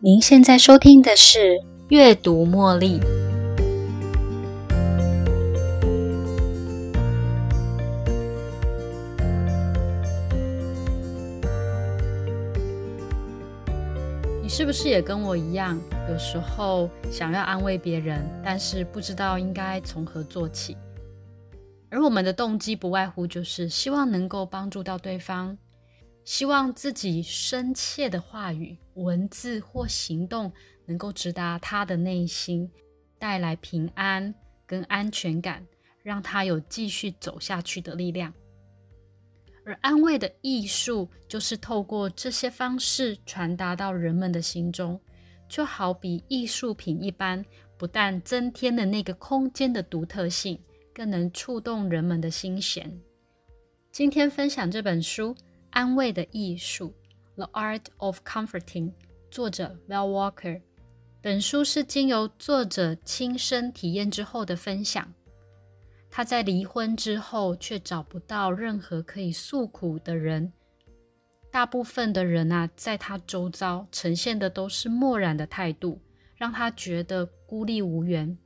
您现在收听的是《阅读茉莉》。你是不是也跟我一样，有时候想要安慰别人，但是不知道应该从何做起？而我们的动机不外乎就是希望能够帮助到对方。希望自己深切的话语、文字或行动能够直达他的内心，带来平安跟安全感，让他有继续走下去的力量。而安慰的艺术，就是透过这些方式传达到人们的心中，就好比艺术品一般，不但增添了那个空间的独特性，更能触动人们的心弦。今天分享这本书。安慰的艺术，《The Art of Comforting》，作者 Mel Walker。本书是经由作者亲身体验之后的分享。他在离婚之后，却找不到任何可以诉苦的人。大部分的人啊，在他周遭呈现的都是漠然的态度，让他觉得孤立无援。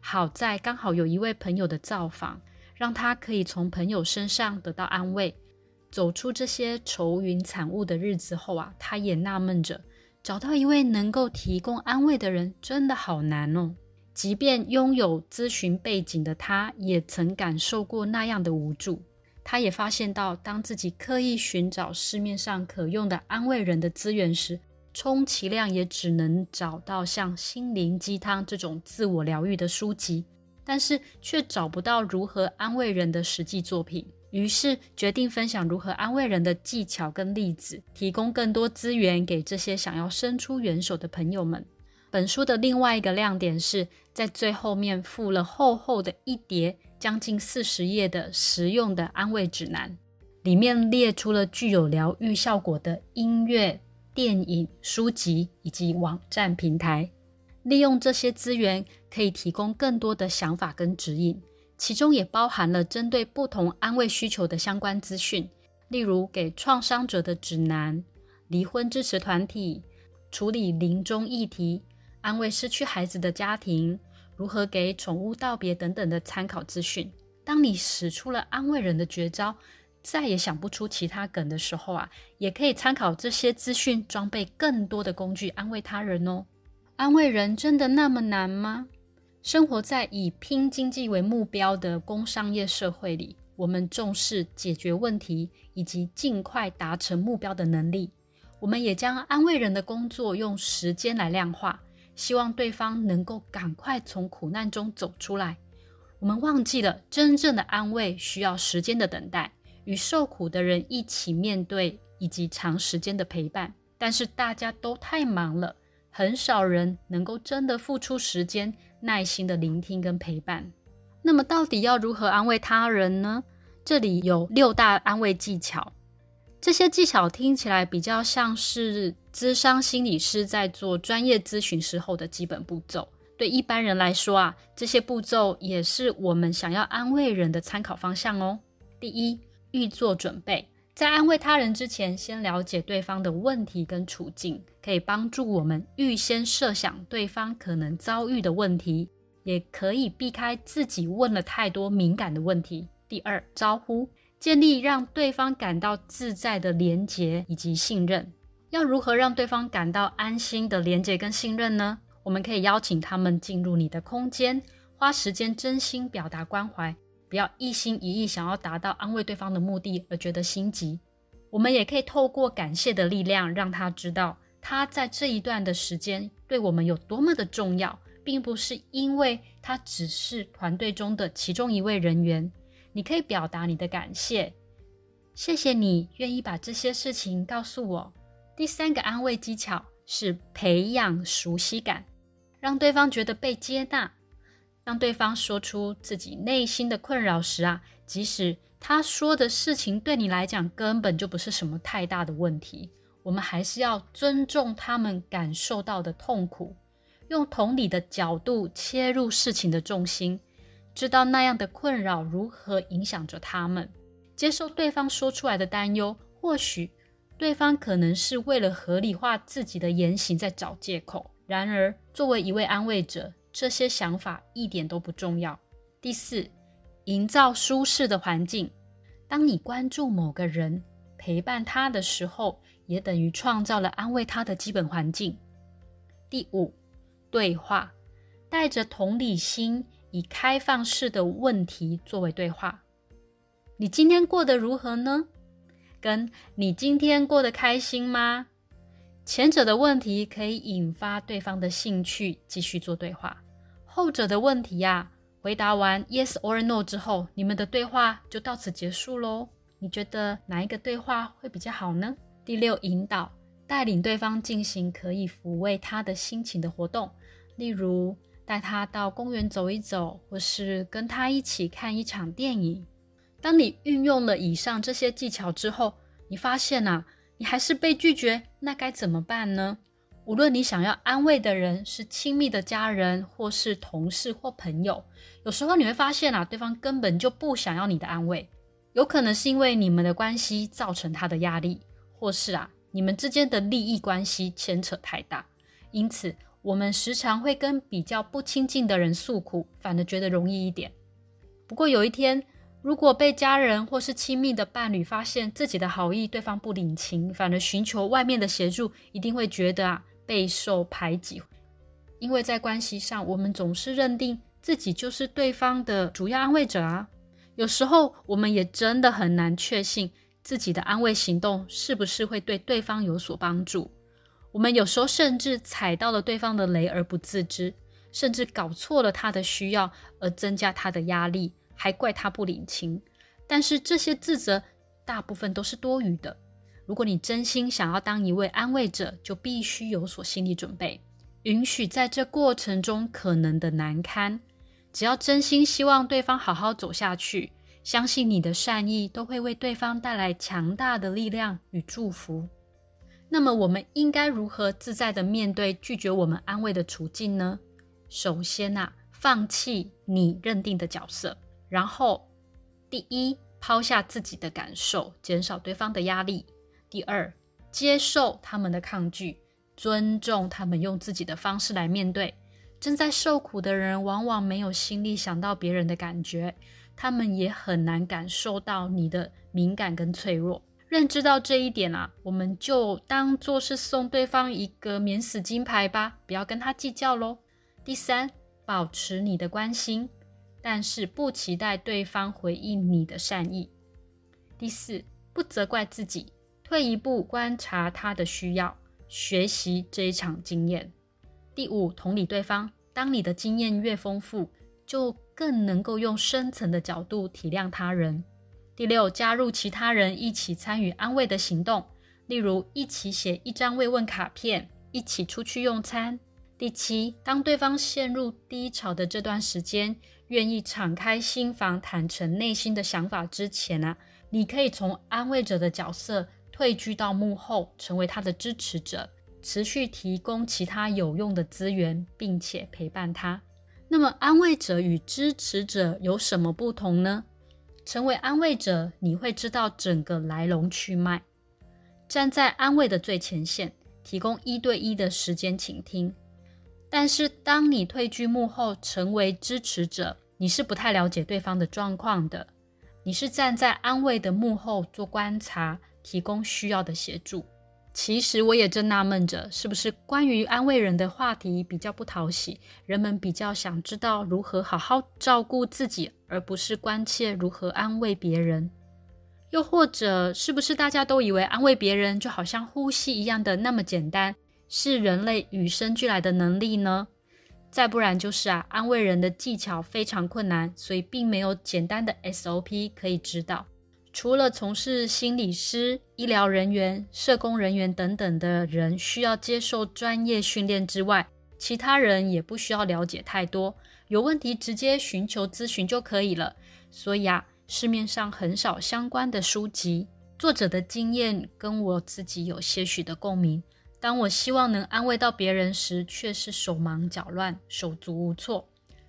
好在刚好有一位朋友的造访，让他可以从朋友身上得到安慰。走出这些愁云惨雾的日子后啊，他也纳闷着，找到一位能够提供安慰的人真的好难哦。即便拥有咨询背景的他，也曾感受过那样的无助。他也发现到，当自己刻意寻找市面上可用的安慰人的资源时，充其量也只能找到像心灵鸡汤这种自我疗愈的书籍，但是却找不到如何安慰人的实际作品。于是决定分享如何安慰人的技巧跟例子，提供更多资源给这些想要伸出援手的朋友们。本书的另外一个亮点是在最后面附了厚厚的一叠将近四十页的实用的安慰指南，里面列出了具有疗愈效果的音乐、电影、书籍以及网站平台。利用这些资源，可以提供更多的想法跟指引。其中也包含了针对不同安慰需求的相关资讯，例如给创伤者的指南、离婚支持团体、处理临终议题、安慰失去孩子的家庭、如何给宠物道别等等的参考资讯。当你使出了安慰人的绝招，再也想不出其他梗的时候啊，也可以参考这些资讯，装备更多的工具安慰他人哦。安慰人真的那么难吗？生活在以拼经济为目标的工商业社会里，我们重视解决问题以及尽快达成目标的能力。我们也将安慰人的工作用时间来量化，希望对方能够赶快从苦难中走出来。我们忘记了，真正的安慰需要时间的等待，与受苦的人一起面对，以及长时间的陪伴。但是大家都太忙了，很少人能够真的付出时间。耐心的聆听跟陪伴，那么到底要如何安慰他人呢？这里有六大安慰技巧，这些技巧听起来比较像是咨商心理师在做专业咨询时候的基本步骤。对一般人来说啊，这些步骤也是我们想要安慰人的参考方向哦。第一，预做准备，在安慰他人之前，先了解对方的问题跟处境。可以帮助我们预先设想对方可能遭遇的问题，也可以避开自己问了太多敏感的问题。第二，招呼，建立让对方感到自在的连结以及信任。要如何让对方感到安心的连结跟信任呢？我们可以邀请他们进入你的空间，花时间真心表达关怀，不要一心一意想要达到安慰对方的目的而觉得心急。我们也可以透过感谢的力量，让他知道。他在这一段的时间对我们有多么的重要，并不是因为他只是团队中的其中一位人员。你可以表达你的感谢，谢谢你愿意把这些事情告诉我。第三个安慰技巧是培养熟悉感，让对方觉得被接纳。当对方说出自己内心的困扰时啊，即使他说的事情对你来讲根本就不是什么太大的问题。我们还是要尊重他们感受到的痛苦，用同理的角度切入事情的重心，知道那样的困扰如何影响着他们。接受对方说出来的担忧，或许对方可能是为了合理化自己的言行在找借口。然而，作为一位安慰者，这些想法一点都不重要。第四，营造舒适的环境。当你关注某个人，陪伴他的时候，也等于创造了安慰他的基本环境。第五，对话，带着同理心，以开放式的问题作为对话。你今天过得如何呢？跟你今天过得开心吗？前者的问题可以引发对方的兴趣，继续做对话；后者的问题呀，回答完 yes or no 之后，你们的对话就到此结束喽。你觉得哪一个对话会比较好呢？第六，引导带领对方进行可以抚慰他的心情的活动，例如带他到公园走一走，或是跟他一起看一场电影。当你运用了以上这些技巧之后，你发现呐，你还是被拒绝，那该怎么办呢？无论你想要安慰的人是亲密的家人，或是同事或朋友，有时候你会发现啊，对方根本就不想要你的安慰，有可能是因为你们的关系造成他的压力，或是啊，你们之间的利益关系牵扯太大，因此我们时常会跟比较不亲近的人诉苦，反而觉得容易一点。不过有一天。如果被家人或是亲密的伴侣发现自己的好意，对方不领情，反而寻求外面的协助，一定会觉得啊备受排挤。因为在关系上，我们总是认定自己就是对方的主要安慰者啊。有时候，我们也真的很难确信自己的安慰行动是不是会对对方有所帮助。我们有时候甚至踩到了对方的雷而不自知，甚至搞错了他的需要，而增加他的压力。还怪他不领情，但是这些自责大部分都是多余的。如果你真心想要当一位安慰者，就必须有所心理准备，允许在这过程中可能的难堪。只要真心希望对方好好走下去，相信你的善意都会为对方带来强大的力量与祝福。那么，我们应该如何自在的面对拒绝我们安慰的处境呢？首先呐，放弃你认定的角色。然后，第一，抛下自己的感受，减少对方的压力；第二，接受他们的抗拒，尊重他们用自己的方式来面对。正在受苦的人往往没有心力想到别人的感觉，他们也很难感受到你的敏感跟脆弱。认知到这一点啊，我们就当做是送对方一个免死金牌吧，不要跟他计较喽。第三，保持你的关心。但是不期待对方回应你的善意。第四，不责怪自己，退一步观察他的需要，学习这一场经验。第五，同理对方。当你的经验越丰富，就更能够用深层的角度体谅他人。第六，加入其他人一起参与安慰的行动，例如一起写一张慰问卡片，一起出去用餐。第七，当对方陷入低潮的这段时间。愿意敞开心房、坦诚内心的想法之前啊，你可以从安慰者的角色退居到幕后，成为他的支持者，持续提供其他有用的资源，并且陪伴他。那么，安慰者与支持者有什么不同呢？成为安慰者，你会知道整个来龙去脉，站在安慰的最前线，提供一对一的时间倾听。但是，当你退居幕后，成为支持者，你是不太了解对方的状况的。你是站在安慰的幕后做观察，提供需要的协助。其实我也正纳闷着，是不是关于安慰人的话题比较不讨喜，人们比较想知道如何好好照顾自己，而不是关切如何安慰别人。又或者，是不是大家都以为安慰别人就好像呼吸一样的那么简单？是人类与生俱来的能力呢？再不然就是啊，安慰人的技巧非常困难，所以并没有简单的 SOP 可以指导。除了从事心理师、医疗人员、社工人员等等的人需要接受专业训练之外，其他人也不需要了解太多，有问题直接寻求咨询就可以了。所以啊，市面上很少相关的书籍，作者的经验跟我自己有些许的共鸣。当我希望能安慰到别人时，却是手忙脚乱、手足无措。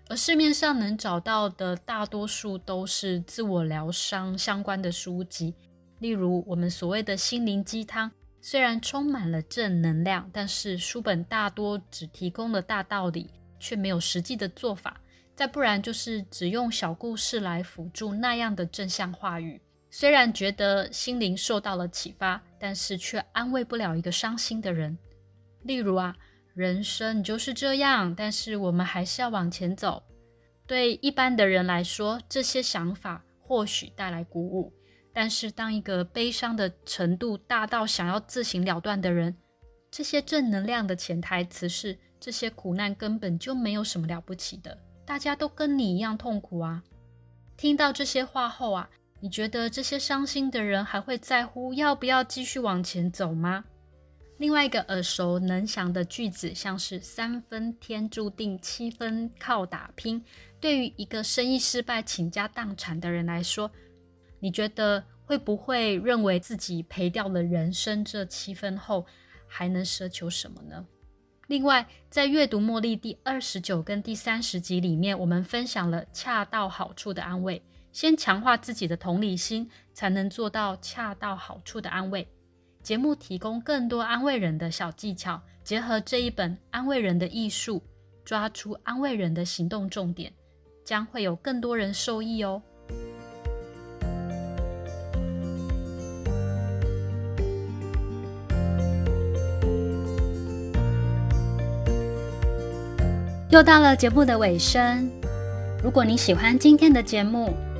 而市面上能找到的大多数都是自我疗伤相关的书籍，例如我们所谓的心灵鸡汤，虽然充满了正能量，但是书本大多只提供了大道理，却没有实际的做法。再不然就是只用小故事来辅助那样的正向话语。虽然觉得心灵受到了启发，但是却安慰不了一个伤心的人。例如啊，人生就是这样，但是我们还是要往前走。对一般的人来说，这些想法或许带来鼓舞。但是，当一个悲伤的程度大到想要自行了断的人，这些正能量的潜台词是：这些苦难根本就没有什么了不起的，大家都跟你一样痛苦啊！听到这些话后啊，你觉得这些伤心的人还会在乎要不要继续往前走吗？另外一个耳熟能详的句子，像是“三分天注定，七分靠打拼”，对于一个生意失败、倾家荡产的人来说。你觉得会不会认为自己赔掉了人生这七分后，还能奢求什么呢？另外，在阅读茉莉第二十九跟第三十集里面，我们分享了恰到好处的安慰。先强化自己的同理心，才能做到恰到好处的安慰。节目提供更多安慰人的小技巧，结合这一本《安慰人的艺术》，抓出安慰人的行动重点，将会有更多人受益哦。又到了节目的尾声，如果你喜欢今天的节目，